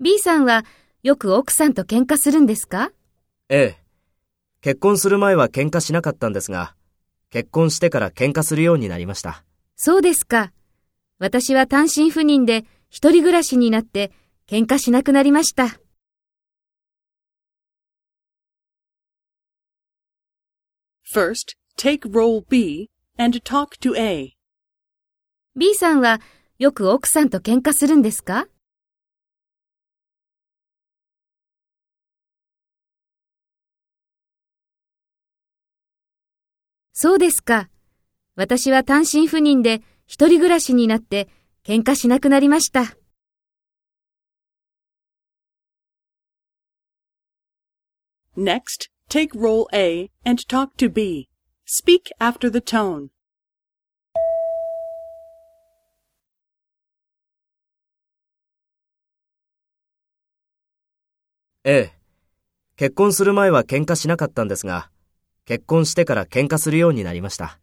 B さんはよく奥さんと喧嘩するんですか？ええ。結婚する前は喧嘩しなかったんですが、結婚してから喧嘩するようになりました。そうですか。私は単身赴任で一人暮らしになって喧嘩しなくなりました。First, take role B and talk to A. B さんはよく奥さんと喧嘩するんですか？そうですか。私は単身赴任で一人暮らしになって喧嘩しなくなりました。Next, take role A and talk to B. Speak after the tone. ええ。結婚する前は喧嘩しなかったんですが、結婚してから喧嘩するようになりました。